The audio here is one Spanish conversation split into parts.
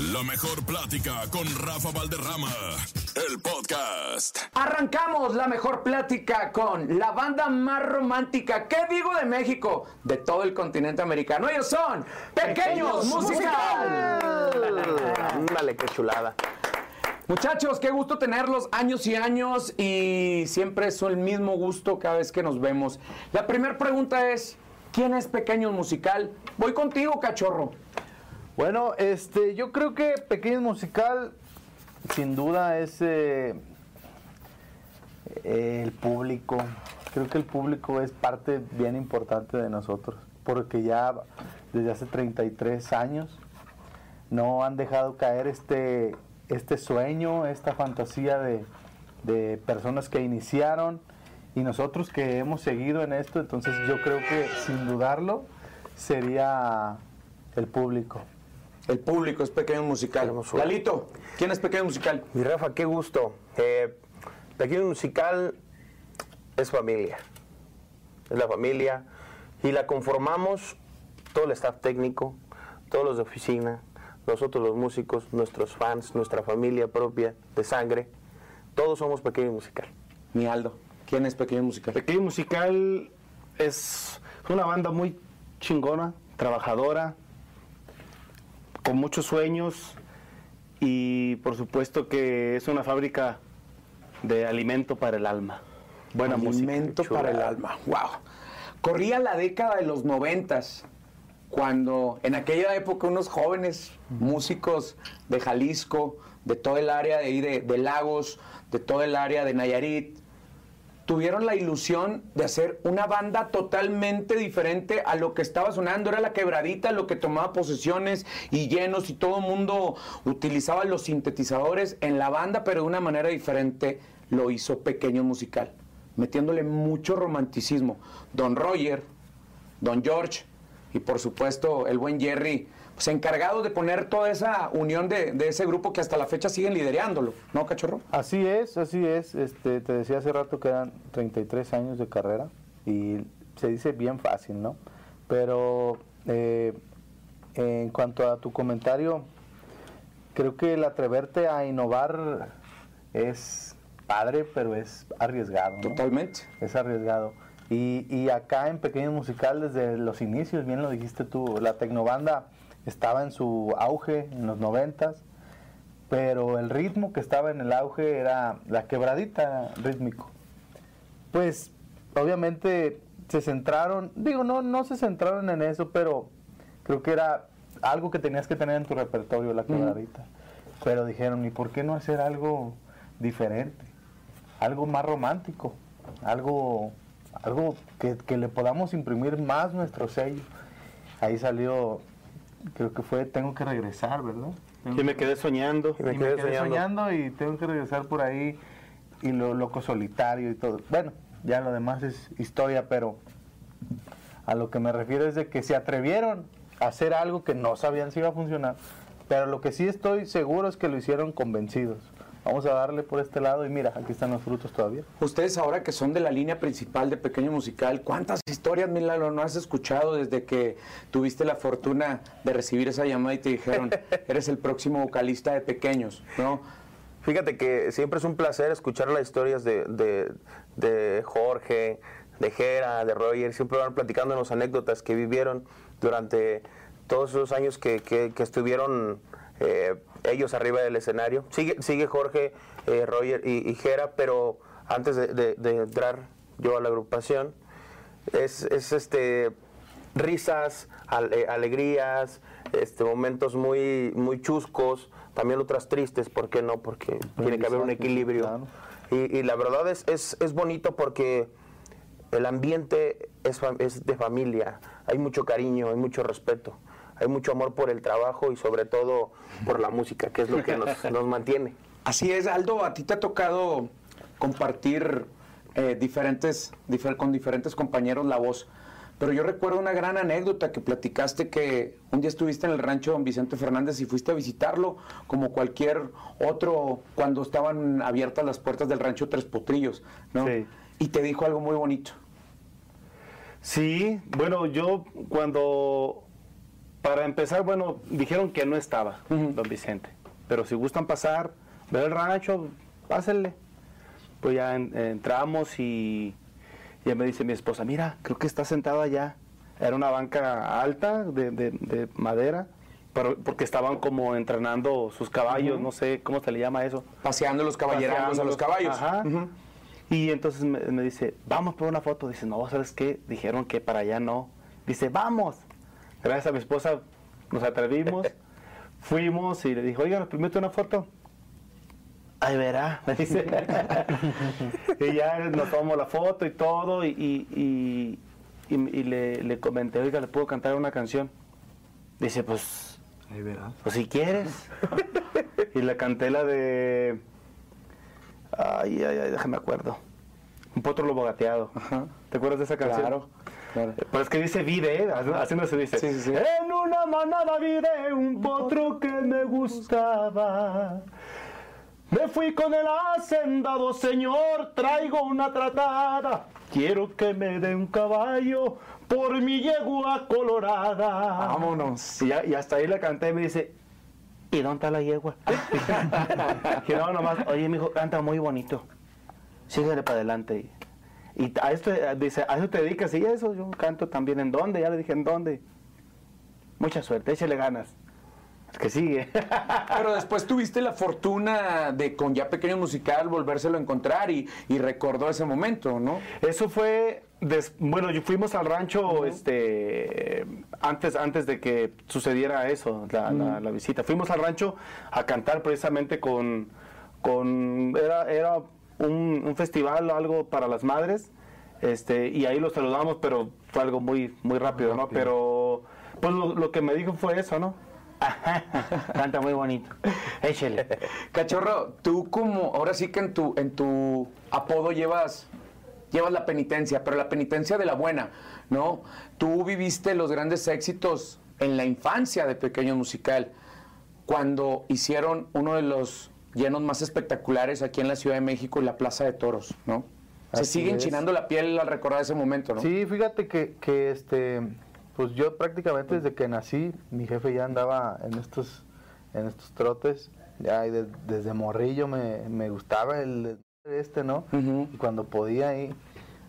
La mejor plática con Rafa Valderrama, el podcast. Arrancamos la mejor plática con la banda más romántica, ¿qué digo de México? De todo el continente americano. Ellos son Pequeños, Musical. Ándale, qué chulada. Muchachos, qué gusto tenerlos años y años y siempre es el mismo gusto cada vez que nos vemos. La primera pregunta es, ¿quién es Pequeños Musical? Voy contigo, cachorro. Bueno, este, yo creo que Pequeño Musical, sin duda, es eh, el público. Creo que el público es parte bien importante de nosotros, porque ya desde hace 33 años no han dejado caer este, este sueño, esta fantasía de personas que iniciaron y nosotros que hemos seguido en esto. Entonces yo creo que sin dudarlo sería el público. El público es Pequeño Musical. Lalito, ¿quién es Pequeño Musical? Mi Rafa, qué gusto. Eh, Pequeño Musical es familia. Es la familia. Y la conformamos todo el staff técnico, todos los de oficina, nosotros los músicos, nuestros fans, nuestra familia propia de sangre. Todos somos Pequeño Musical. Mi Aldo, ¿quién es Pequeño Musical? Pequeño Musical es una banda muy chingona, trabajadora, con muchos sueños y por supuesto que es una fábrica de alimento para el alma. Buena Alimento música. para el alma. Wow. Corría la década de los noventas, cuando en aquella época unos jóvenes músicos de Jalisco, de todo el área de ahí de, de Lagos, de todo el área de Nayarit, tuvieron la ilusión de hacer una banda totalmente diferente a lo que estaba sonando. Era la quebradita lo que tomaba posesiones y llenos y todo el mundo utilizaba los sintetizadores en la banda, pero de una manera diferente lo hizo Pequeño Musical, metiéndole mucho romanticismo. Don Roger, Don George y por supuesto el buen Jerry, pues encargados de poner toda esa unión de, de ese grupo que hasta la fecha siguen liderándolo, ¿no, cachorro? Así es, así es. Este, te decía hace rato que eran 33 años de carrera y se dice bien fácil, ¿no? Pero eh, en cuanto a tu comentario, creo que el atreverte a innovar es padre, pero es arriesgado. ¿no? Totalmente. Es arriesgado. Y, y acá en Pequeño Musical, desde los inicios, bien lo dijiste tú, la tecnobanda estaba en su auge en los noventas, pero el ritmo que estaba en el auge era la quebradita rítmico. Pues obviamente se centraron, digo, no, no se centraron en eso, pero creo que era algo que tenías que tener en tu repertorio, la quebradita. Pero dijeron, ¿y por qué no hacer algo diferente? Algo más romántico, algo, algo que, que le podamos imprimir más nuestro sello. Ahí salió, creo que fue Tengo que regresar, ¿verdad? Y me quedé soñando. Y me y quedé me quedé soñando. soñando. y tengo que regresar por ahí y lo loco solitario y todo. Bueno, ya lo demás es historia, pero a lo que me refiero es de que se atrevieron a hacer algo que no sabían si iba a funcionar, pero lo que sí estoy seguro es que lo hicieron convencidos. Vamos a darle por este lado y mira, aquí están los frutos todavía. Ustedes ahora que son de la línea principal de Pequeño Musical, ¿cuántas historias, Milano, no has escuchado desde que tuviste la fortuna de recibir esa llamada y te dijeron, eres el próximo vocalista de Pequeños, ¿no? Fíjate que siempre es un placer escuchar las historias de, de- de Jorge, de Jera, de Roger. Siempre van platicándonos anécdotas que vivieron durante todos esos años que, que- que estuvieron eh, ellos arriba del escenario. Sigue, sigue Jorge, eh, Roger y, y Jera, pero antes de, de- de entrar yo a la agrupación, es, es, este risas, al- alegrías, este momentos muy muy chuscos, también otras tristes, ¿por qué no? Porque tiene que haber un equilibrio. Claro. Y, y la verdad es, es, es bonito porque el ambiente es, es de familia, hay mucho cariño, hay mucho respeto, hay mucho amor por el trabajo y sobre todo por la música, que es lo que nos, nos mantiene. Así es, Aldo, a ti te ha tocado compartir eh, diferentes, difer- con diferentes compañeros la voz. Pero yo recuerdo una gran anécdota que platicaste que un día estuviste en el rancho Don Vicente Fernández y fuiste a visitarlo como cualquier otro cuando estaban abiertas las puertas del rancho Tres Potrillos, ¿no? Sí. Y te dijo algo muy bonito. Sí, bueno, yo cuando Para empezar, bueno, dijeron que no estaba don Vicente. Pero si gustan pasar, ver el rancho, pásenle. Pues ya en- entramos y ya me dice mi esposa, mira, creo que está sentado allá. Era una banca alta de, de- de madera, pero, porque estaban como entrenando sus caballos, no sé cómo se le llama eso. Paseando los caballerangos a los caballos. Ajá. Y entonces me, me dice, vamos por una foto. Dice, no, ¿sabes qué? Dijeron que para allá no. Dice, vamos. Gracias a mi esposa nos atrevimos, fuimos y le dije, oiga, ¿nos permite una foto? Ay, verá, me dice. y ya nos tomamos la foto y todo y, y- y- y- y le, le comenté, oiga, ¿le puedo cantar una canción? Dice, pues, Ahí verás. pues si quieres. y le canté la de. Ay, ay, ay, déjame acuerdo. Un potro lobo gateado. Ajá. ¿Te acuerdas de esa canción? Claro, claro. Pero es que dice vide, ¿eh? Haciendo se dice. Sí, sí, sí. En una manada vide un potro que me gustaba. Me fui con el hacendado, señor, traigo una tratada. Quiero que me dé un caballo por mi yegua colorada. Vámonos. Y, ya- y hasta ahí le canté y me dice, ¿y dónde está la yegua? no, nomás, oye, mi hijo, canta muy bonito. Síguele para adelante. Y, a esto, dice, ¿a eso te dedicas? Y eso, yo canto también. ¿En dónde? Ya le dije, ¿en dónde? Mucha suerte, échale ganas. Es que sigue. Pero después tuviste la fortuna de con ya pequeño musical volvérselo a encontrar y, y recordó ese momento, ¿no? Eso fue, des- bueno, yo- fuimos al rancho este, antes, antes de que sucediera eso, la, la- la visita. Fuimos al rancho a cantar precisamente con, con era, era un, un festival o algo para las madres, este, y ahí los saludamos, pero fue algo muy, muy rápido, ¿no? Pero pues lo, lo que me dijo fue eso, ¿no? Canta muy bonito. Échele. Cachorro, tú como, ahora sí que en tu, en tu apodo llevas, llevas la penitencia, pero la penitencia de la buena, ¿no? Tú viviste los grandes éxitos en la infancia de Pequeño Musical, cuando hicieron uno de los llenos más espectaculares aquí en la Ciudad de México, en la Plaza de Toros, ¿no? Se Así sigue es. enchinando la piel al recordar ese momento, ¿no? Sí, fíjate que, que este, pues yo prácticamente desde que nací, mi jefe ya andaba en estos, en estos trotes, ya y de- desde morrillo me, me gustaba el este, ¿no? Ujú. Y cuando podía ahí,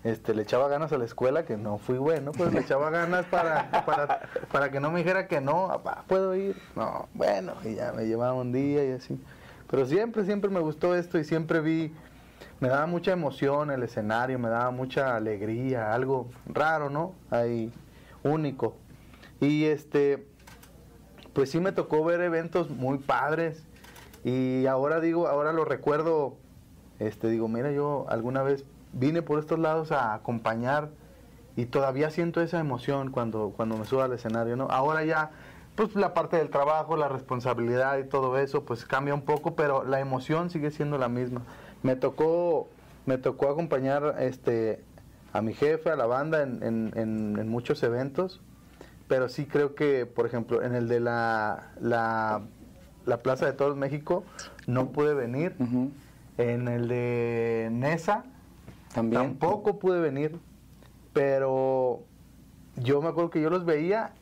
este, le echaba ganas a la escuela, que no fui bueno, pues le echaba ganas para, para, para que no me dijera que no, papá, ¿puedo ir? No, bueno, y ya me llevaba un día y así. Pero siempre, siempre me gustó esto y siempre vi, me daba mucha emoción el escenario, me daba mucha alegría, algo raro, ¿no? Ahí, único. Y este, pues sí me tocó ver eventos muy padres y ahora digo, ahora lo recuerdo, este, digo, mira, yo alguna vez vine por estos lados a acompañar y todavía siento esa emoción cuando, cuando me subo al escenario, ¿no? Ahora ya, pues la parte del trabajo, la responsabilidad y todo eso, pues cambia un poco, pero la emoción sigue siendo la misma. Me tocó, me tocó acompañar este, a mi jefe, a la banda en, en- en- en muchos eventos, pero sí creo que, por ejemplo, en el de la, la, la Plaza de Toros México no pude venir. Ujú. En el de Nesa También. tampoco pude venir, pero yo me acuerdo que yo los veía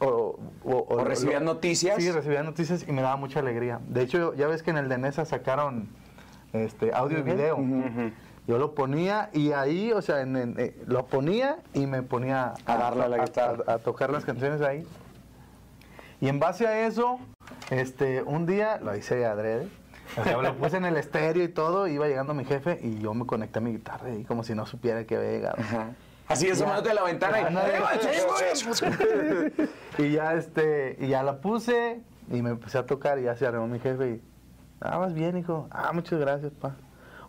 o, o, ¿O recibías noticias? Sí, recibía noticias y me daba mucha alegría. De hecho, ya ves que en el de Nesa sacaron este audio y video. Yo lo ponía y ahí, o sea, en- en- eh, lo ponía y me ponía A darle a la guitarra. a- a tocar las canciones ahí. Y en base a eso, este, un día lo hice adrede. O sea, lo puse en el estéreo y todo, iba llegando mi jefe y yo me conecté a mi guitarra y como si no supiera que había llegado. Así asomándote de la ventana y... ¡Eh, y ya este, y ya la puse y me empecé a tocar y ya se arregló mi jefe y ah, más bien, hijo. Ah, muchas gracias, pa.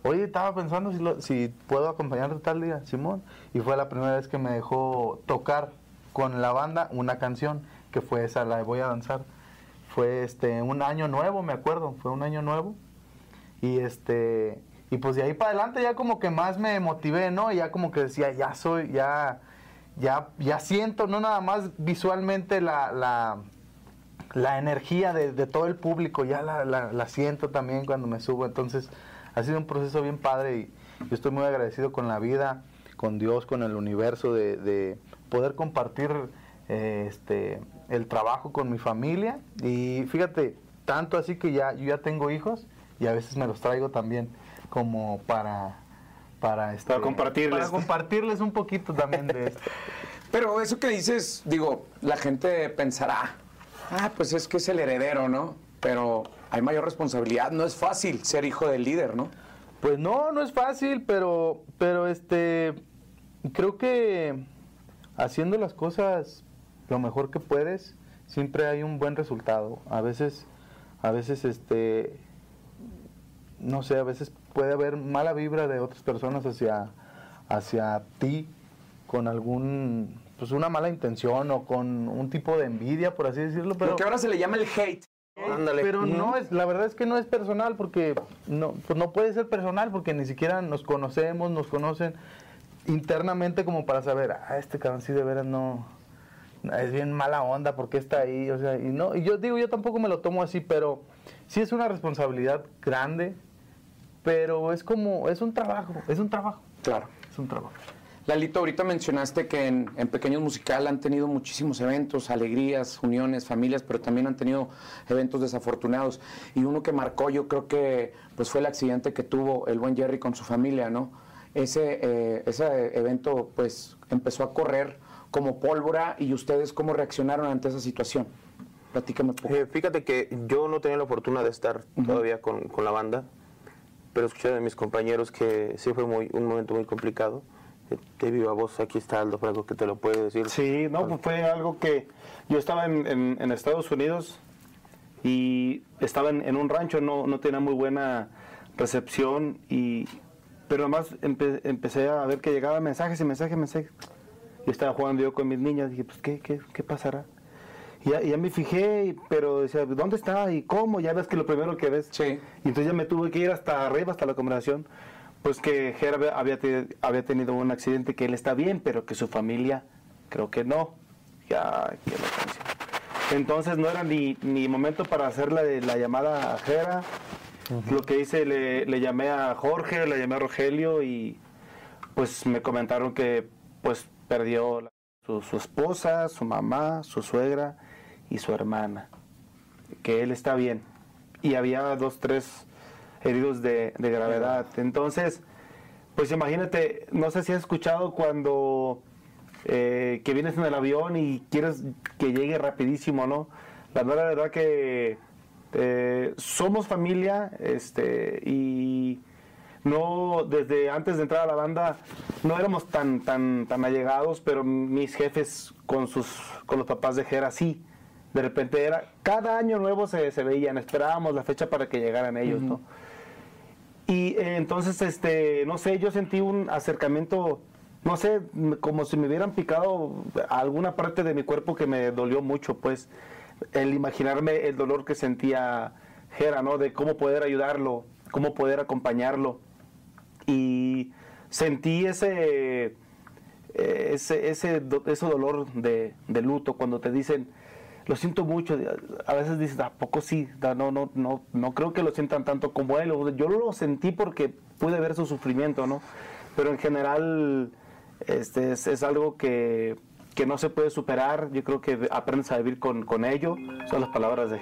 Oye, estaba pensando si, lo- si puedo acompañarte tal día, Simón. Y fue la primera vez que me dejó tocar con la banda una canción, que fue esa, la de Voy a Danzar. Fue este un año nuevo, me acuerdo, fue un año nuevo. Y este y pues de ahí para adelante ya como que más me motivé, ¿no? Ya como que decía, ya soy, ya ya ya siento no nada más visualmente la, la, la energía de, todo el público, ya la, la- la siento también cuando me subo. Entonces ha sido un proceso bien padre y yo estoy muy agradecido con la vida, con Dios, con el universo, de, de poder compartir eh, este, el trabajo con mi familia y fíjate, tanto así que ya, yo ya tengo hijos y a veces me los traigo también como para... Para, este, Para compartirles. Para compartirles un poquito también de esto. Pero eso que dices, digo, la gente pensará, ah, pues es que es el heredero, ¿no? Pero hay mayor responsabilidad, no es fácil ser hijo del líder, ¿no? Pues no, no es fácil, pero, pero este, creo que haciendo las cosas lo mejor que puedes, siempre hay un buen resultado. A veces, a veces, este, no sé, a veces puede haber mala vibra de otras personas hacia, hacia ti con algún, pues una mala intención o con un tipo de envidia, por así decirlo, pero... Lo que ahora se le llama el hate. Ándale. Pero no es, la verdad es que no es personal porque no, pues no puede ser personal porque ni siquiera nos conocemos, nos conocen internamente como para saber, ah, este cabrón sí de veras no, es bien mala onda porque está ahí, o sea, y no, y yo digo, yo tampoco me lo tomo así, pero sí es una responsabilidad grande, pero es como, es un trabajo, es un trabajo, Claro. es un trabajo. Lalito, ahorita mencionaste que en, en Pequeños Musical han tenido muchísimos eventos, alegrías, uniones, familias, pero también han tenido eventos desafortunados. Y uno que marcó, yo creo que pues fue el accidente que tuvo el buen Jerry con su familia, ¿no? Ese, eh, ese evento pues empezó a correr como pólvora y ustedes cómo reaccionaron ante esa situación. Platícame un poco. Eh, fíjate que yo no tenía la fortuna de estar todavía con, con la banda, pero escuché de mis compañeros que sí fue muy, un momento muy complicado. Eh, De viva voz, aquí está Aldo Franco que te lo puede decir. Sí, no, pues fue algo que yo estaba en, en- en Estados Unidos y estaba en, en un rancho, no, no tenía muy buena recepción, y, pero además empe- empecé a ver que llegaban mensajes y mensajes, mensajes. Yo estaba jugando yo con mis niñas, dije, pues, ¿qué, qué, qué pasará? Y ya, ya me fijé, pero decía, ¿dónde está y cómo? Ya ves que lo primero que ves. Sí. Y entonces ya me tuve que ir hasta arriba, hasta la conversación, pues que Ger había, había te- había tenido un accidente, que él está bien, pero que su familia creo que no. Ya, que canción. Entonces no era ni, ni momento para hacer la, la llamada a Jera. Lo que hice, le, le llamé a Jorge, le llamé a Rogelio y pues me comentaron que pues perdió la- su, su esposa, su mamá, su suegra y su hermana. Que él está bien. Y había dos, tres heridos de, de gravedad. Entonces, pues imagínate, no sé si has escuchado cuando eh, que vienes en el avión y quieres que llegue rapidísimo, ¿no? La verdad, verdad que eh, somos familia, este, y no desde antes de entrar a la banda no éramos tan tan tan allegados, pero mis jefes con sus con los papás de Jera sí. De repente era cada año nuevo se, se veían, esperábamos la fecha para que llegaran ellos, ¿no? Y eh, entonces, este, no sé, yo sentí un acercamiento, no sé, como si me hubieran picado alguna parte de mi cuerpo que me dolió mucho, pues, el imaginarme el dolor que sentía Jera, ¿no? De cómo poder ayudarlo, cómo poder acompañarlo. Y sentí ese, eh, ese, ese, ese dolor de, de luto cuando te dicen, lo siento mucho, a veces dices, ¿a poco sí? No, no, no, no creo que lo sientan tanto como él. Yo lo sentí porque pude ver su sufrimiento, ¿no? Pero en general este, es, es algo que, que no se puede superar. Yo creo que aprendes a vivir con, con ello. Son las palabras de,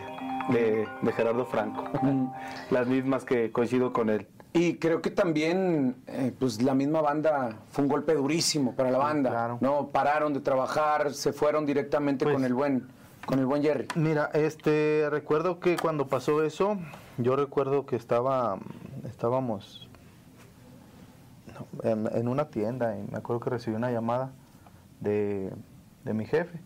de, de Gerardo Franco. las mismas que coincido con él. Y creo que también, eh, pues la misma banda fue un golpe durísimo para la banda. claro. No pararon de trabajar, se fueron directamente Pues- con el buen, con el buen Jerry. Mira, este, recuerdo que cuando pasó eso, yo recuerdo que estaba, estábamos en, en una tienda y me acuerdo que recibí una llamada de, de mi jefe,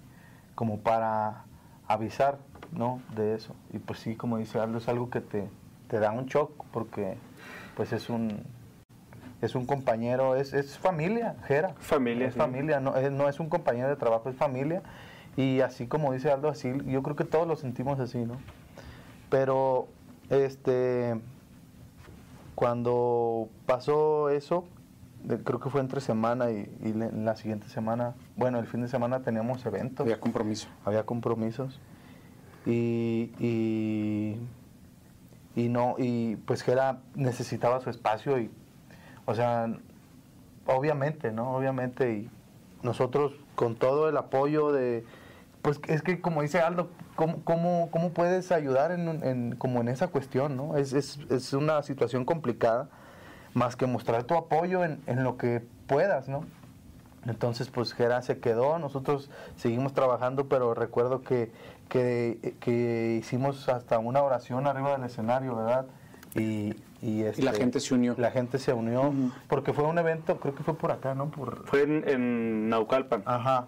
como para avisar, ¿no? De eso. Y pues sí, como dice Aldo, es algo que te, te da un shock porque pues es un, es un compañero, es, es familia, Jera. Familia, Es sí. familia, no es, no es un compañero de trabajo, es familia. Y así como dice Aldo, así, yo creo que todos lo sentimos así, ¿no? Pero, este, cuando pasó eso, creo que fue entre semana y, y la siguiente semana, bueno, el fin de semana teníamos eventos Había compromiso. había compromisos y, y, y no y pues Gera necesitaba su espacio y o sea obviamente no obviamente y nosotros con todo el apoyo de pues es que como dice Aldo, ¿cómo, cómo, cómo puedes ayudar en, como en esa cuestión, ¿no? Es, es, es una situación complicada, más que mostrar tu apoyo en, en lo que puedas, ¿no? Entonces, pues Gera se quedó, nosotros seguimos trabajando, pero recuerdo que, que, que hicimos hasta una oración arriba del escenario, ¿verdad? Y, y, este, la gente se unió. La gente se unió, porque fue un evento, creo que fue por acá, ¿no? Por, Fue en, en Naucalpan. Ajá,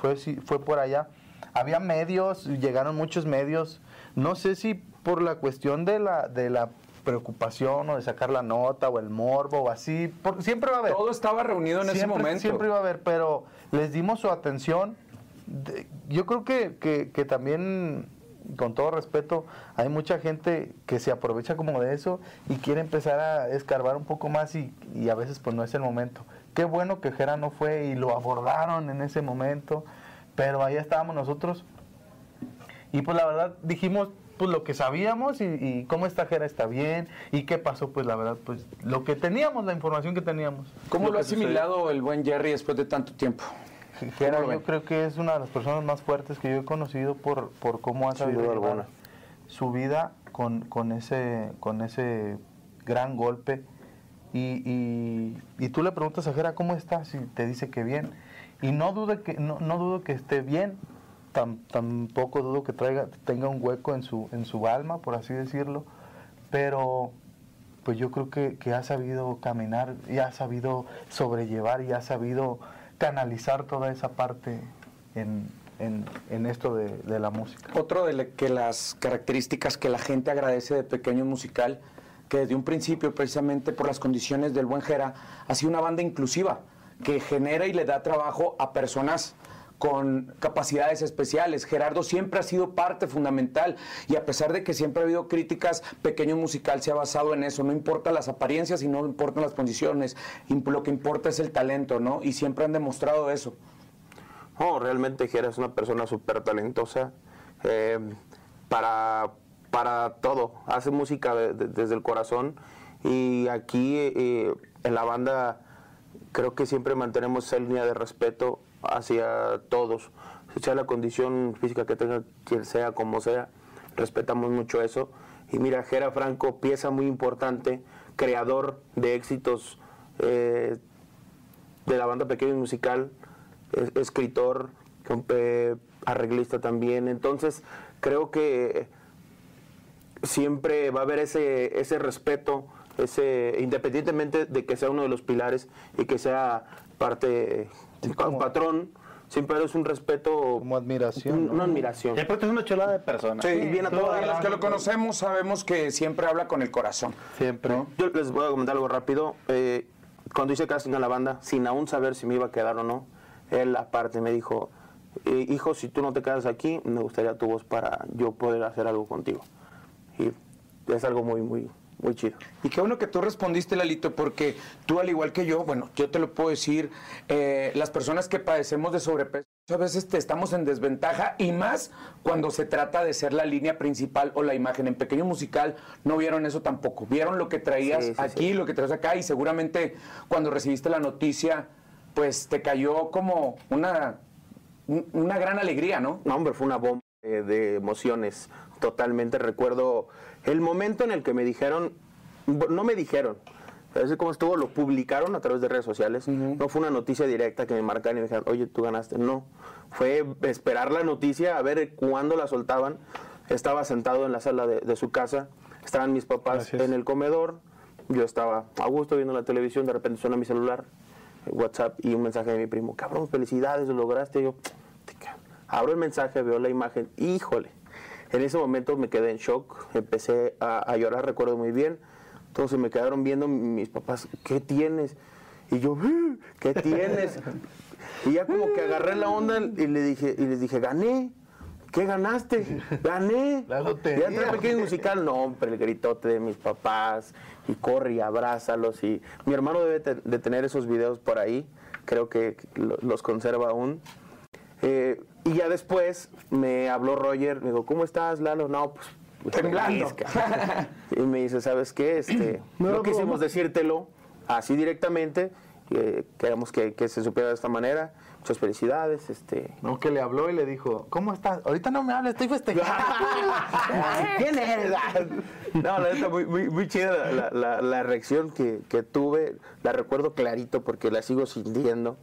fue, fue por allá. Había medios, llegaron muchos medios. No sé si por la cuestión de la, de la preocupación o de sacar la nota o el morbo o así. por- siempre va a haber. Todo estaba reunido en ese siempre, momento. Siempre iba a haber, pero les dimos su atención. De- yo creo que, que- que también, con todo respeto, hay mucha gente que se aprovecha como de eso y quiere empezar a escarbar un poco más y, y a veces pues no es el momento. Qué bueno que Jera no fue y lo abordaron en ese momento, pero ahí estábamos nosotros. Y pues la verdad dijimos pues lo que sabíamos y, y cómo está Jera está bien y qué pasó pues la verdad pues lo que teníamos, la información que teníamos. ¿Cómo Lo lo ha sucedió. asimilado el buen Jerry después de tanto tiempo? Jera, ¿Cómo lo yo ven? creo que es una de las personas más fuertes que yo he conocido por, por cómo ha sabido alguna. su vida con, con, ese, con ese gran golpe. Y, y, tú le preguntas a Jera cómo estás y te dice que bien. Y no dudo que, no, no dudo que esté bien, tam- tampoco dudo que traiga, tenga un hueco en su, en su alma, por así decirlo. Pero pues yo creo que, que ha sabido caminar y ha sabido sobrellevar y ha sabido canalizar toda esa parte en, en- en esto de, de la música. Otro de que las características que la gente agradece de Pequeño Musical, que desde un principio, precisamente por las condiciones del buen Jera, ha sido una banda inclusiva, que genera y le da trabajo a personas con capacidades especiales. Gerardo siempre ha sido parte fundamental y a pesar de que siempre ha habido críticas, Pequeño Musical se ha basado en eso. No importa las apariencias y no importan las condiciones, lo que importa es el talento, ¿no? Y siempre han demostrado eso. No, realmente Jera es una persona súper talentosa eh, para, para todo. Hace música de- de- desde el corazón y aquí eh, en la banda creo que siempre mantenemos esa línea de respeto hacia todos. Sea la condición física que tenga quien sea, como sea, respetamos mucho eso. Y mira, Jera Franco, pieza muy importante, creador de éxitos eh, de la banda Pequeño Musical, es- escritor, eh, arreglista también. Entonces, creo que siempre va a haber ese, ese respeto, ese, independientemente de que sea uno de los pilares y que sea parte, un como- patrón, siempre es un respeto, Como admiración, un- ¿no? una admiración. Y aparte es una chulada de persona. Sí, Y viene a todos toda los que lo conocemos sabemos que siempre habla con el corazón. Siempre. Yo les voy a comentar algo rápido. Eh, cuando hice casting a la banda, sin aún saber si me iba a quedar o no, él aparte me dijo, "Eh, hijo, si tú no te quedas aquí, me gustaría tu voz para yo poder hacer algo contigo. Y es algo muy, muy, muy chido. Y qué bueno que tú respondiste, Lalito, porque tú, al igual que yo, bueno, yo te lo puedo decir, eh, las personas que padecemos de sobrepeso, a veces te estamos en desventaja y más cuando se trata de ser la línea principal o la imagen. En Pequeño Musical no vieron eso tampoco. Vieron lo que traías Sí, sí, aquí, sí. lo que traes acá y seguramente cuando recibiste la noticia, pues te cayó como una, un- una gran alegría, ¿no? No, hombre, fue una bomba de emociones. Totalmente recuerdo el momento en el que me dijeron, no me dijeron, así como estuvo, lo publicaron a través de redes sociales. No fue una noticia directa que me marcaron y me dijeron, oye, tú ganaste. No, fue esperar la noticia, a ver cuándo la soltaban. Estaba sentado en la sala de, de su casa, estaban mis papás Gracias. en el comedor, yo estaba a gusto viendo la televisión, de repente suena mi celular, WhatsApp y un mensaje de mi primo, cabrón, felicidades, lo lograste. Y yo, abro el mensaje, veo la imagen, híjole. En ese momento me quedé en shock, empecé a, a llorar, recuerdo muy bien. Entonces me quedaron viendo mis papás, ¿qué tienes? Y yo, "Ah, ¿qué tienes? y ya como que agarré la onda y le dije, y les dije, gané. ¿Qué ganaste? Gané. La lotería. Ya pequeño musical, no, hombre, el gritote de mis papás, y corre y abrázalos. Y mi hermano debe de tener esos videos por ahí, creo que lo- los conserva aún. Eh, y ya después me habló Roger, me dijo, ¿cómo estás, Lalo? No, pues... pues, Temblando. y me dice, ¿sabes qué? Este, no quisimos decírtelo así directamente eh, queremos que, que se supiera de esta manera. Muchas felicidades. Este, No, que le habló y le dijo, ¿cómo estás? Ahorita no me hables, estoy festejando. ¿Quién eres? No, la neta, muy, muy, muy chida la, la- la reacción que, que tuve. La recuerdo clarito porque la sigo sintiendo.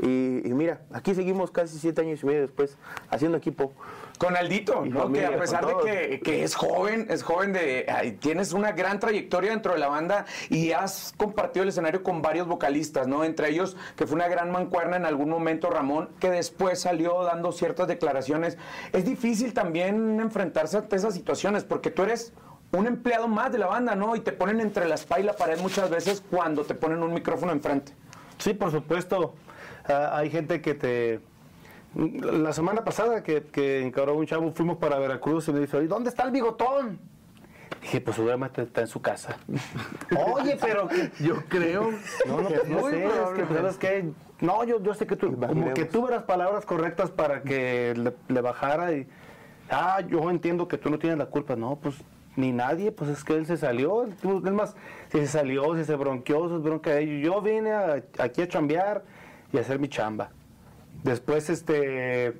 Y, y mira, aquí seguimos casi siete años y medio después haciendo equipo. Con Aldito, Y ¿no? familia, que a pesar de que, que es joven, es joven de. ay, tienes una gran trayectoria dentro de la banda y has compartido el escenario con varios vocalistas, ¿no? Entre ellos, que fue una gran mancuerna en algún momento, Ramón, que después salió dando ciertas declaraciones. Es difícil también enfrentarse ante esas situaciones, porque tú eres un empleado más de la banda, ¿no? Y te ponen entre la espalda y la pared muchas veces cuando te ponen un micrófono enfrente. Sí, por supuesto. Ah, hay gente que te... La semana pasada que, que encaró un chavo, fuimos para Veracruz y me dice, "Oye, ¿dónde está el bigotón? Dije, pues seguramente está en su casa. Oye, pero que Yo creo. no, no, pues, no Muy sé, es que. ¿sabes qué? No, yo, yo sé que tú, como que tuve las palabras correctas para que le, le bajara y, ah, yo entiendo que tú no tienes la culpa. No, pues ni nadie, pues es que él se salió. Es más, si se salió, si se bronqueó, es bronca de ellos. Yo vine a- aquí a chambear y hacer mi chamba. Después, este,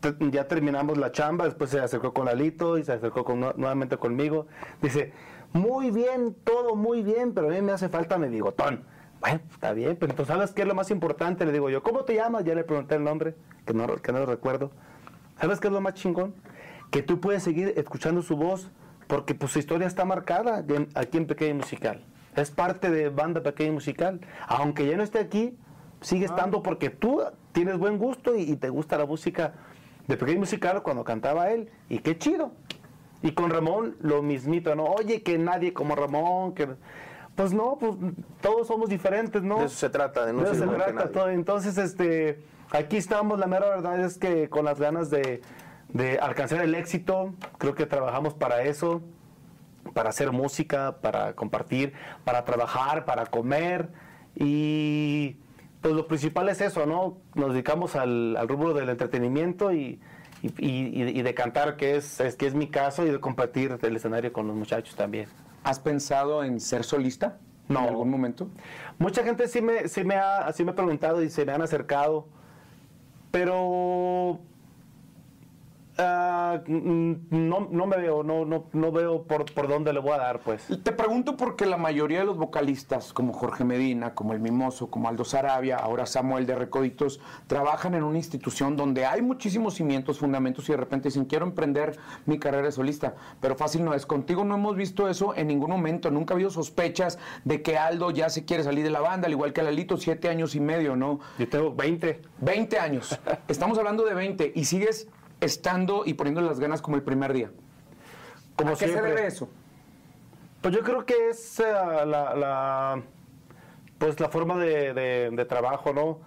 te- ya terminamos la chamba, después se acercó con Lalito y se acercó con- nuevamente conmigo. Dice, muy bien, todo muy bien, pero a mí me hace falta mi bigotón. Bueno, está bien, pero entonces, ¿sabes qué es lo más importante? Le digo yo, ¿cómo te llamas? Ya le pregunté el nombre, que no, que no lo recuerdo. ¿Sabes qué es lo más chingón? Que tú puedes seguir escuchando su voz, porque pues su historia está marcada aquí en Pequeño Musical. Es parte de Banda Pequeño Musical. Aunque ya no esté aquí, sigue estando porque tú tienes buen gusto y, y te gusta la música de Pequeño Musical cuando cantaba él. Y qué chido. Y con Ramón lo mismito, ¿no? Oye, que nadie como Ramón, que... Pues no, pues todos somos diferentes, ¿no? De eso se trata, de no De ser eso se trata todo. Entonces, este, aquí estamos, la mera verdad es que con las ganas de, de alcanzar el éxito, creo que trabajamos para eso, para hacer música, para compartir, para trabajar, para comer y pues lo principal es eso, ¿no? Nos dedicamos al, al rubro del entretenimiento y, y, y- y de cantar, que es, es- que es mi caso, y de compartir el escenario con los muchachos también. ¿Has pensado en ser solista? No. ¿En algún momento? Mucha gente sí me, sí me, ha, sí me ha preguntado y se me han acercado, pero ah, mm, no, no me veo, no, no, no veo por, por dónde le voy a dar, pues. Te pregunto porque la mayoría de los vocalistas, como Jorge Medina, como El Mimoso, como Aldo Sarabia, ahora Samuel de Recoditos, trabajan en una institución donde hay muchísimos cimientos, fundamentos y de repente dicen, quiero emprender mi carrera de solista. Pero fácil no es. Contigo no hemos visto eso en ningún momento. Nunca ha habido sospechas de que Aldo ya se quiere salir de la banda, al igual que Lalito, siete años y medio, ¿no? Yo tengo 20. 20 años. Estamos hablando de 20 y sigues estando y poniéndole las ganas como el primer día. Como ¿A qué se debe eso? Pues yo creo que es eh, la, la- pues la forma de, de- de trabajo, ¿no?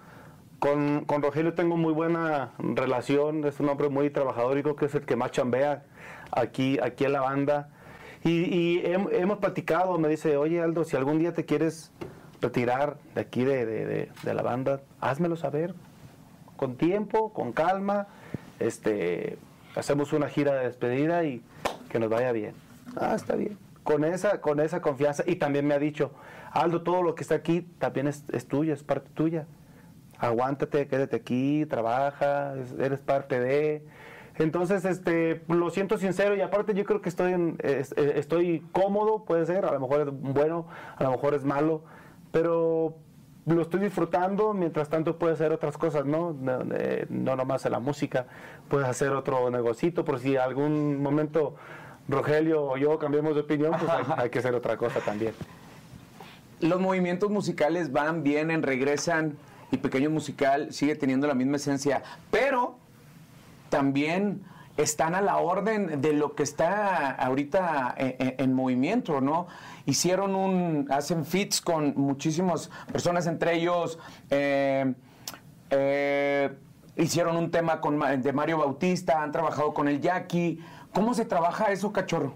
Con, con Rogelio tengo muy buena relación, es un hombre muy trabajador y creo que es el que más chambea aquí, aquí en la banda. Y, y hem- hemos platicado, me dice, oye Aldo, si algún día te quieres retirar de aquí de, de- de- de la banda, házmelo saber, con tiempo, con calma, este, hacemos una gira de despedida y que nos vaya bien. Ah, está bien. Con esa, con esa confianza. Y también me ha dicho, Aldo, todo lo que está aquí también es, es tuyo, es parte tuya. Aguántate, quédate aquí, trabaja, es- eres parte de... Entonces, este, lo siento sincero y aparte yo creo que estoy, en- es- eh, estoy cómodo, puede ser, a lo mejor es bueno, a lo mejor es malo, pero lo estoy disfrutando, mientras tanto puedes hacer otras cosas, ¿no? No, eh, no nomás en la música, puedes hacer otro negocito, por si algún momento Rogelio o yo cambiemos de opinión, pues hay, que hacer otra cosa también. Los movimientos musicales van, vienen, regresan y Pequeño Musical sigue teniendo la misma esencia, pero también están a la orden de lo que está ahorita en, en- en movimiento, ¿no? Hicieron un, hacen fits con muchísimas personas, entre ellos eh, eh, hicieron un tema con, de Mario Bautista, han trabajado con el Jackie. ¿Cómo se trabaja eso, cachorro?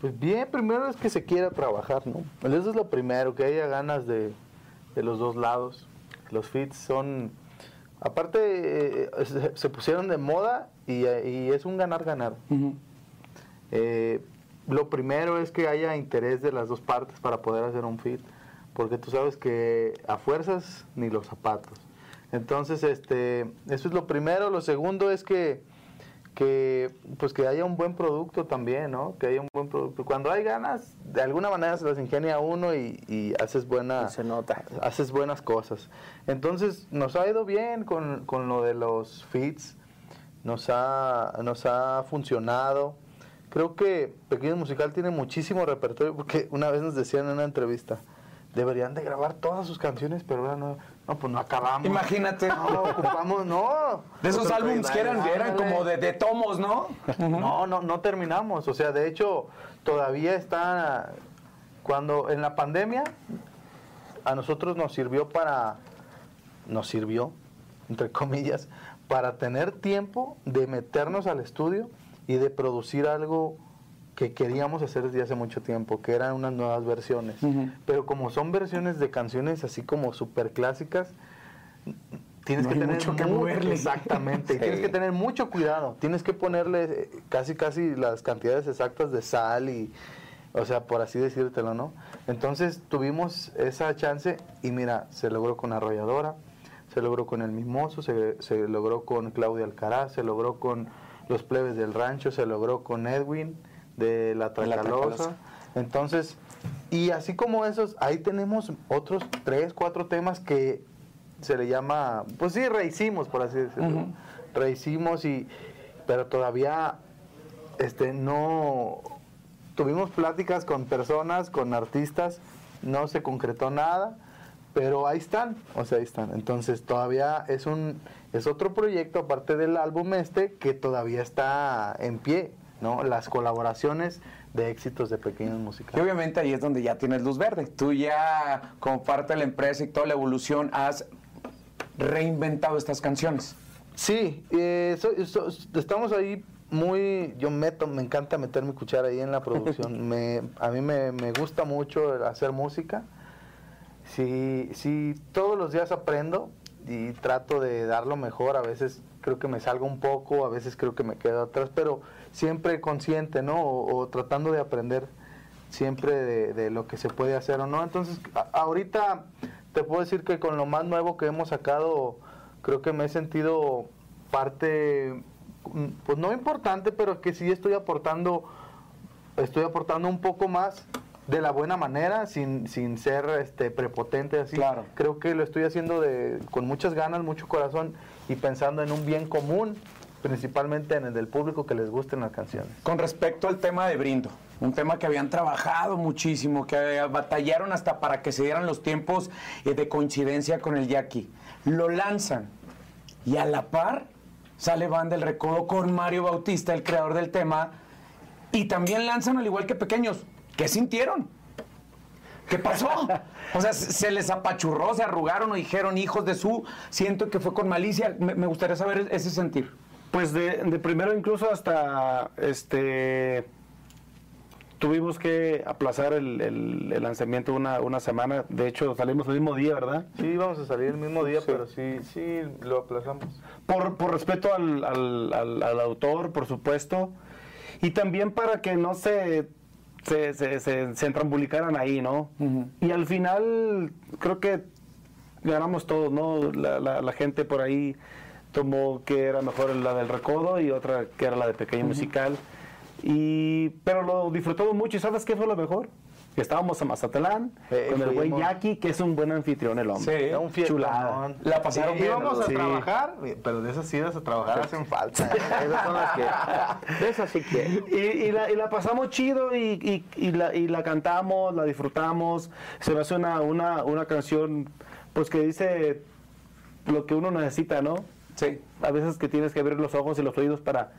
Pues bien, primero es que se quiera trabajar, ¿no? Eso es lo primero, que haya ganas de, de los dos lados. Los fits son, aparte, eh, se, se pusieron de moda y, y es un ganar-ganar. Eh, lo primero es que haya interés de las dos partes para poder hacer un fit. porque tú sabes que a fuerzas ni los zapatos. Entonces, este, eso es lo primero. Lo segundo es que, que, pues que haya un buen producto también, ¿no? Que haya un buen producto. Cuando hay ganas, de alguna manera se las ingenia uno y, y haces buena, se nota. haces buenas cosas. Entonces, nos ha ido bien con, con lo de los feats, nos ha, nos ha funcionado. Creo que Pequeño Musical tiene muchísimo repertorio, porque una vez nos decían en una entrevista, deberían de grabar todas sus canciones, pero ahora no, no pues no acabamos. Imagínate. No, ocupamos, no. De esos álbums que eran, eran como de, de tomos, ¿no? No, no, no terminamos. O sea, de hecho, todavía está. Cuando en la pandemia, a nosotros nos sirvió para. Nos sirvió, entre comillas, para tener tiempo de meternos al estudio y de producir algo que queríamos hacer desde hace mucho tiempo, que eran unas nuevas versiones. Pero como son versiones de canciones así como súper clásicas, tienes No que tener mucho que moverle. Exactamente. y tienes que tener mucho cuidado. Tienes que ponerle eh, casi casi las cantidades exactas de sal y, o sea, por así decírtelo, ¿no? Entonces tuvimos esa chance y mira, se logró con Arrolladora, se logró con El Mimoso, se, se logró con Claudia Alcaraz, se logró con Los Plebes del Rancho, se logró con Edwin de La La Tracalosa. Entonces, y así como esos, ahí tenemos otros tres, cuatro temas que se le llama, pues sí, rehicimos, por así decirlo. Rehicimos y, pero todavía, este, no, tuvimos pláticas con personas, con artistas, no se concretó nada, pero ahí están, o sea, ahí están. Entonces todavía es un, es otro proyecto aparte del álbum este que todavía está en pie, ¿no? Las colaboraciones de éxitos de pequeños Y musicales. obviamente ahí es donde ya tienes luz verde. Tú ya, como parte de la empresa y toda la evolución, has reinventado estas canciones. Sí, eh, so- so- estamos ahí muy, yo meto, me encanta meter mi cuchara ahí en la producción. me, a mí me, me gusta mucho hacer música. Sí, sí, todos los días aprendo y trato de dar lo mejor. A veces creo que me salgo un poco, a veces creo que me quedo atrás, pero siempre consciente, ¿no? O, tratando de aprender siempre de, lo que se puede hacer o no. Entonces, ahorita te puedo decir que con lo más nuevo que hemos sacado, creo que me he sentido parte, mm, pues no importante, pero que sí estoy aportando, estoy aportando un poco más de la buena manera, sin, sin ser este prepotente así. Claro. Creo que lo estoy haciendo de, con muchas ganas, mucho corazón y pensando en un bien común, principalmente en el del público que les gusten las canciones. Con respecto al tema de Brindo, un tema que habían trabajado muchísimo, que batallaron hasta para que se dieran los tiempos eh, de coincidencia con el Jackie. Lo lanzan y a la par sale Van del Recodo con Mario Bautista, el creador del tema, y también lanzan al igual que Pequeños. ¿Qué sintieron? ¿Qué pasó? O sea, se les apachurró, se arrugaron o dijeron hijos de su. Siento que fue con malicia. Me, me gustaría saber ese sentir. Pues de, de primero incluso hasta este tuvimos que aplazar el, el- el lanzamiento una, una semana. De hecho, salimos el mismo día, ¿verdad? Sí, íbamos a salir el mismo día, pero sí, sí, lo aplazamos. Por, por respeto al, al- al- al autor, por supuesto. Y también para que no se, se, se, se- se entrambulicaran ahí, ¿no? Y al final creo que ganamos todos, ¿no? La, la- la gente por ahí tomó que era mejor la del recodo y otra que era la de pequeño musical. Y, pero lo disfrutamos mucho y ¿sabes qué fue lo mejor? Estábamos a Mazatlán Eh, con el buen. Jackie, que es un buen anfitrión el hombre. Sí. Un fiestón. Chulada. La pasaron bien, Íbamos a Sí. trabajar, pero de esas idas a trabajar hacen falta. Esas son las que. De esas sí que. Y, y la, y la pasamos chido y, y- y la, y la cantamos, la disfrutamos. Se me hace una, una, una canción pues que dice lo que uno necesita, ¿no? Sí. A veces que tienes que abrir los ojos y los oídos para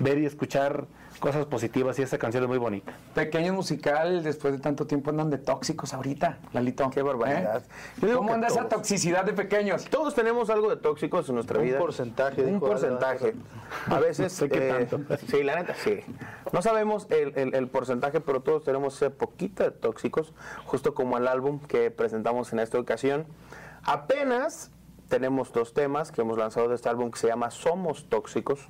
ver y escuchar cosas positivas y esa canción es muy bonita. Pequeño musical, después de tanto tiempo andan de tóxicos ahorita, Lalito. Qué barbaridad. ¿Eh? ¿Cómo que anda esa toxicidad de pequeños? Todos tenemos algo de tóxicos en nuestra Un vida. porcentaje, Un dijo porcentaje. A veces. sé qué eh, tanto. Sí, la neta, sí. No sabemos el, el- el porcentaje, pero todos tenemos ese poquito de tóxicos, justo como el álbum que presentamos en esta ocasión. Apenas tenemos dos temas que hemos lanzado de este álbum que se llama Somos Tóxicos.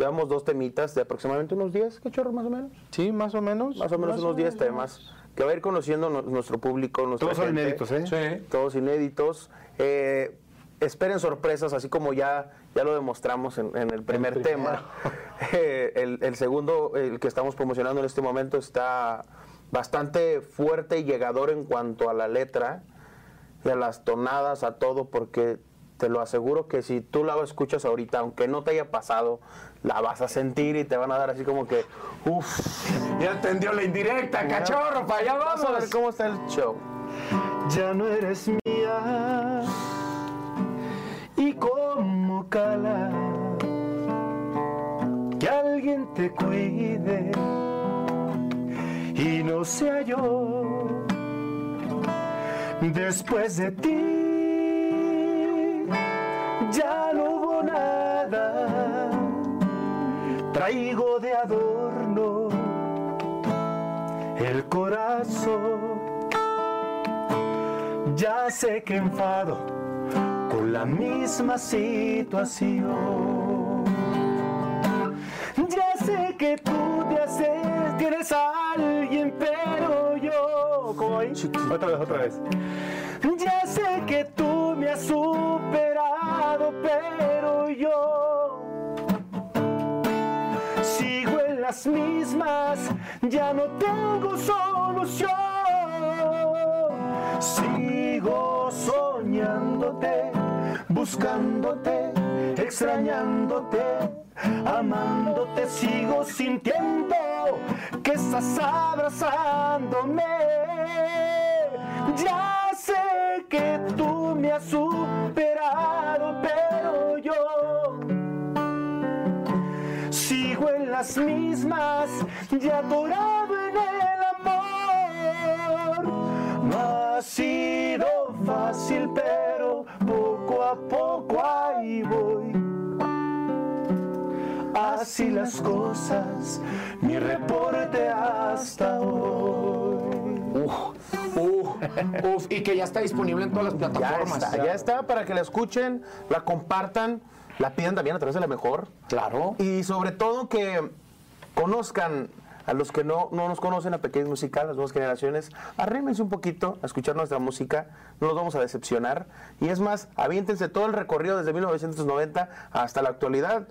Llevamos dos temitas de aproximadamente unos 10, ¿qué chorro más o menos? Sí, más o menos. Más o menos unos 10 temas que va a ir conociendo nu- nuestro público. nuestra Todos son inéditos, ¿eh? Sí. Todos inéditos. Eh, esperen sorpresas, así como ya, ya lo demostramos en, en el primer El tema. Eh, el, el segundo, el que estamos promocionando en este momento, está bastante fuerte y llegador en cuanto a la letra y a las tonadas, a todo, porque te lo aseguro que si tú la escuchas ahorita, aunque no te haya pasado, la vas a sentir y te van a dar así como que, uff, Ya entendió la indirecta, cachorro, para allá vas a ver vamos. cómo está el show. Ya no eres mía. Y como cala que alguien te cuide y no sea yo. Después de ti ya no hubo nada traigo de adorno el corazón ya sé que enfado con la misma situación. Ya sé que tú te haces, tienes a alguien, pero yo. ¿Cómo ahí? Otra vez, otra vez. Que tú me has superado, pero yo sigo en las mismas, ya no tengo solución. Sigo soñándote, buscándote, extrañándote, amándote, sigo sintiendo que estás abrazándome. Ya sé que tú me has superado, pero yo sigo en las mismas, ya atorado en el amor. No ha sido fácil, pero poco a poco ahí voy. Así las cosas, mi reporte hasta hoy. Uf, uf, uf, y que ya está disponible en todas las Ya plataformas. está, ya está para que la escuchen, la compartan, la pidan también a través de la mejor. Claro. Y sobre todo que conozcan a los que no, no nos conocen, a Pequeños Musical, las nuevas generaciones, arrímense un poquito a escuchar nuestra música, no los vamos a decepcionar. Y es más, aviéntense todo el recorrido desde 1990 hasta la actualidad.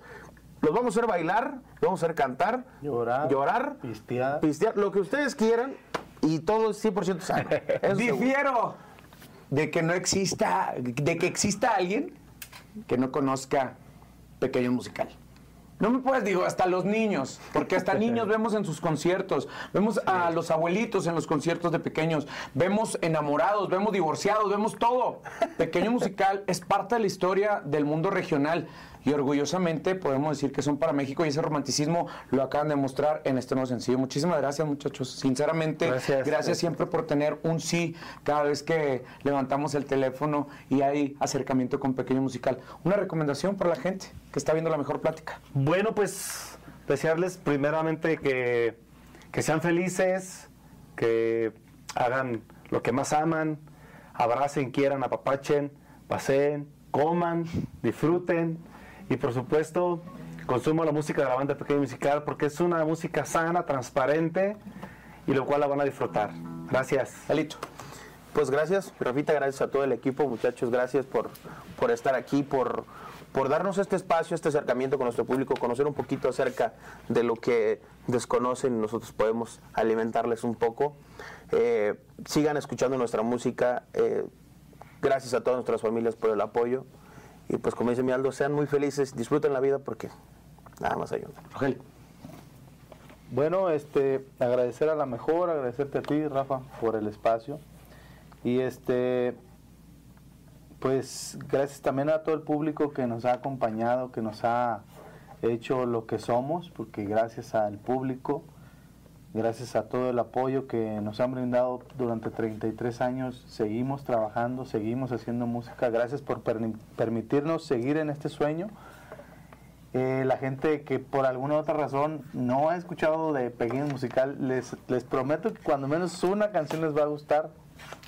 Los vamos a hacer bailar, los vamos a hacer cantar, Llorar, llorar, pistear. pistear, lo que ustedes quieran y todo es 100% sano. Eso seguro. Difiero de que no exista, de que exista alguien que no conozca Pequeño Musical. No me puedes, digo, hasta los niños, porque hasta niños vemos en sus conciertos, vemos a los abuelitos en los conciertos de pequeños, vemos enamorados, vemos divorciados, vemos todo. Pequeño Musical es parte de la historia del mundo regional y orgullosamente podemos decir que son para México y ese romanticismo lo acaban de mostrar en este nuevo sencillo. Muchísimas gracias, muchachos. Sinceramente, Gracias. gracias siempre por tener un sí cada vez que levantamos el teléfono y hay acercamiento con Pequeño Musical. Una recomendación para la gente que está viendo la mejor plática. Bueno, pues desearles primeramente que, que sean felices, que hagan lo que más aman, abracen, quieran, apapachen, paseen, coman, disfruten y por supuesto consuman la música de la banda Pequeño Musical porque es una música sana, transparente y lo cual la van a disfrutar. Gracias. Alito. Pues gracias, Rafita, gracias a todo el equipo, muchachos, gracias por, por estar aquí, por, por darnos este espacio, este acercamiento con nuestro público, conocer un poquito acerca de lo que desconocen y nosotros podemos alimentarles un poco. Eh, sigan escuchando nuestra música, eh, gracias a todas nuestras familias por el apoyo y pues como dice mi Aldo, sean muy felices, disfruten la vida porque nada más hay una. Rogelio. Bueno, este, agradecer a la mejor, agradecerte a ti, Rafa, por el espacio. Y este, pues gracias también a todo el público que nos ha acompañado, que nos ha hecho lo que somos, porque gracias al público, gracias a todo el apoyo que nos han brindado durante 33 años, seguimos trabajando, seguimos haciendo música. Gracias por permitirnos seguir en este sueño. Eh, la gente que por alguna otra razón no ha escuchado de Pequeño Musical, les, les prometo que cuando menos una canción les va a gustar.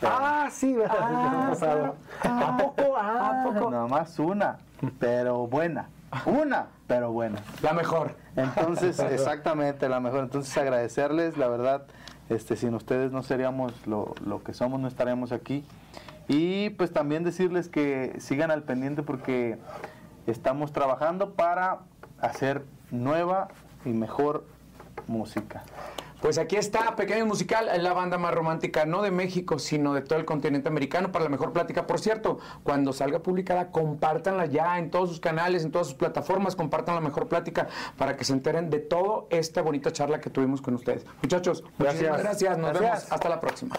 Ah, sí, ¿verdad? ¿A poco? Ah, Nada más una, pero buena. Una, pero buena. La mejor. Entonces, exactamente, la mejor. Entonces, agradecerles, la verdad, Este, sin ustedes no seríamos lo, lo que somos, no estaríamos aquí. Y pues también decirles que sigan al pendiente porque estamos trabajando para hacer nueva y mejor música. Pues aquí está, Pequeño Musical, la banda más romántica, no de México, sino de todo el continente americano, para la mejor plática. Por cierto, cuando salga publicada, compártanla ya en todos sus canales, en todas sus plataformas, compartan la mejor plática para que se enteren de toda esta bonita charla que tuvimos con ustedes. Muchachos, Gracias. muchísimas gracias. Nos Gracias. vemos. Hasta la próxima.